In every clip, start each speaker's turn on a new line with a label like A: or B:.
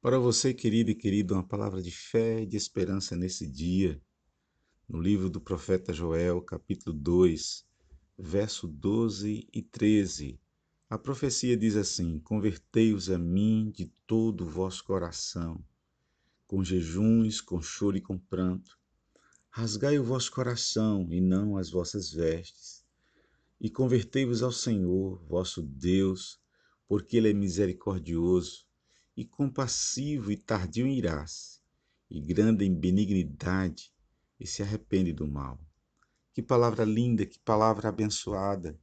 A: Para você, querido e querido, uma palavra de fé e de esperança nesse dia. No livro do profeta Joel, capítulo 2, verso 12 e 13, a profecia diz assim: Convertei-os a mim de todo o vosso coração, com jejuns, com choro e com pranto. Rasgai o vosso coração e não as vossas vestes, e convertei-vos ao Senhor, vosso Deus, porque Ele é misericordioso e compassivo e tardio em irás, e grande em benignidade, e se arrepende do mal. Que palavra linda, que palavra abençoada.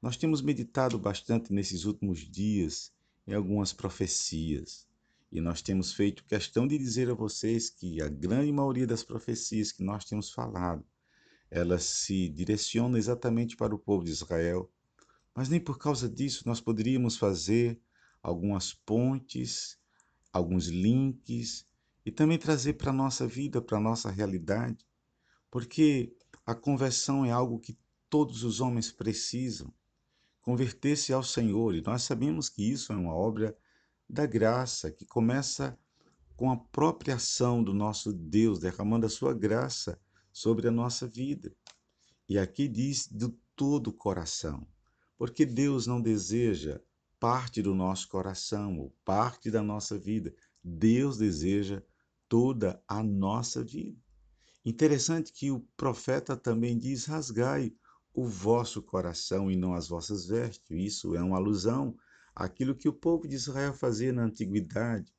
A: Nós temos meditado bastante nesses últimos dias em algumas profecias, e nós temos feito questão de dizer a vocês que a grande maioria das profecias que nós temos falado, elas se direcionam exatamente para o povo de Israel, mas nem por causa disso nós poderíamos fazer algumas pontes, alguns links e também trazer para a nossa vida, para a nossa realidade, porque a conversão é algo que todos os homens precisam. Converter-se ao Senhor, e nós sabemos que isso é uma obra da graça, que começa com a própria ação do nosso Deus, derramando a sua graça sobre a nossa vida. E aqui diz do todo o coração, porque Deus não deseja parte do nosso coração, ou parte da nossa vida. Deus deseja toda a nossa vida. Interessante que o profeta também diz: rasgai o vosso coração e não as vossas vestes. Isso é uma alusão àquilo que o povo de Israel fazia na antiguidade,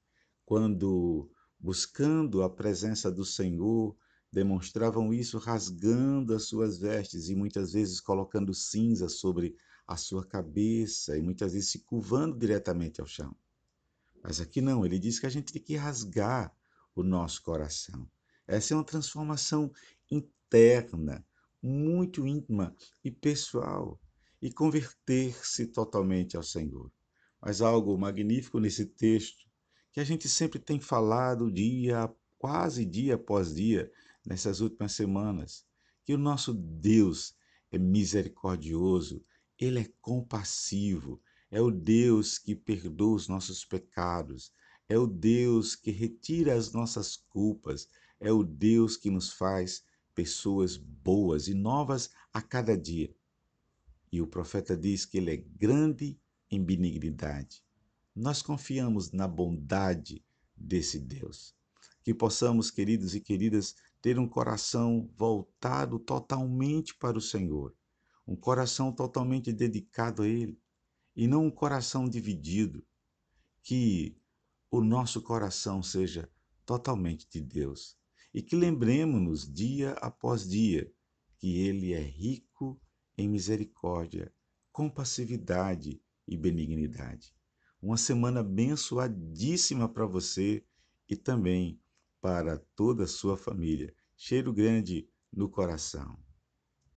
A: quando, buscando a presença do Senhor, demonstravam isso rasgando as suas vestes e muitas vezes colocando cinza sobre a sua cabeça e muitas vezes se curvando diretamente ao chão. Mas aqui não, ele diz que a gente tem que rasgar o nosso coração. Essa é uma transformação interna, muito íntima e pessoal, e converter-se totalmente ao Senhor. Mas algo magnífico nesse texto, que a gente sempre tem falado dia, quase dia após dia, nessas últimas semanas, que o nosso Deus é misericordioso, ele é compassivo, é o Deus que perdoa os nossos pecados, é o Deus que retira as nossas culpas, é o Deus que nos faz pessoas boas e novas a cada dia. E o profeta diz que ele é grande em benignidade. Nós confiamos na bondade desse Deus. Que possamos, queridos e queridas, ter um coração voltado totalmente para o Senhor um coração totalmente dedicado a Ele e não um coração dividido. Que o nosso coração seja totalmente de Deus e que lembremos-nos dia após dia que Ele é rico em misericórdia, compassividade e benignidade. Uma semana abençoadíssima para você e também para toda a sua família. Cheiro grande no coração.